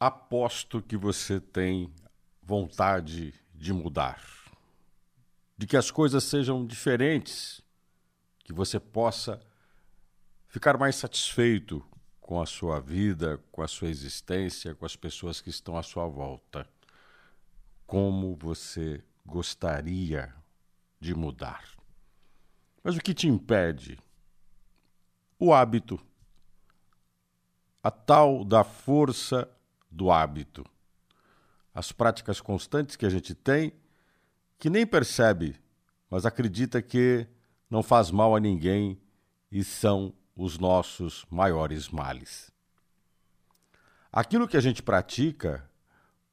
Aposto que você tem vontade de mudar, de que as coisas sejam diferentes, que você possa ficar mais satisfeito com a sua vida, com a sua existência, com as pessoas que estão à sua volta. Como você gostaria de mudar. Mas o que te impede? O hábito. A tal da força do hábito. As práticas constantes que a gente tem, que nem percebe, mas acredita que não faz mal a ninguém e são os nossos maiores males. Aquilo que a gente pratica,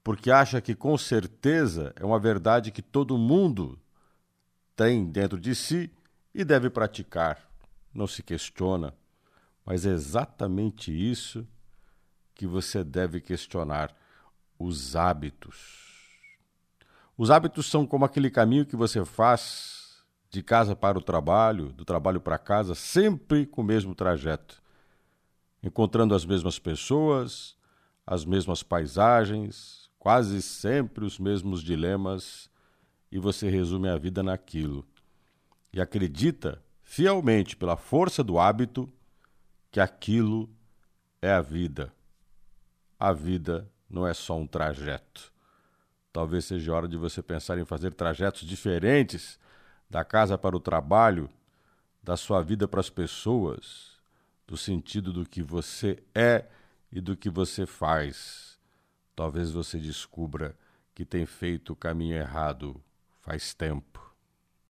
porque acha que com certeza é uma verdade que todo mundo tem dentro de si e deve praticar, não se questiona, mas é exatamente isso que você deve questionar: os hábitos. Os hábitos são como aquele caminho que você faz de casa para o trabalho, do trabalho para casa, sempre com o mesmo trajeto, encontrando as mesmas pessoas, as mesmas paisagens, quase sempre os mesmos dilemas, e você resume a vida naquilo. E acredita fielmente, pela força do hábito, que aquilo é a vida a vida não é só um trajeto. Talvez seja hora de você pensar em fazer trajetos diferentes da casa para o trabalho, da sua vida para as pessoas, do sentido do que você é e do que você faz. Talvez você descubra que tem feito o caminho errado faz tempo.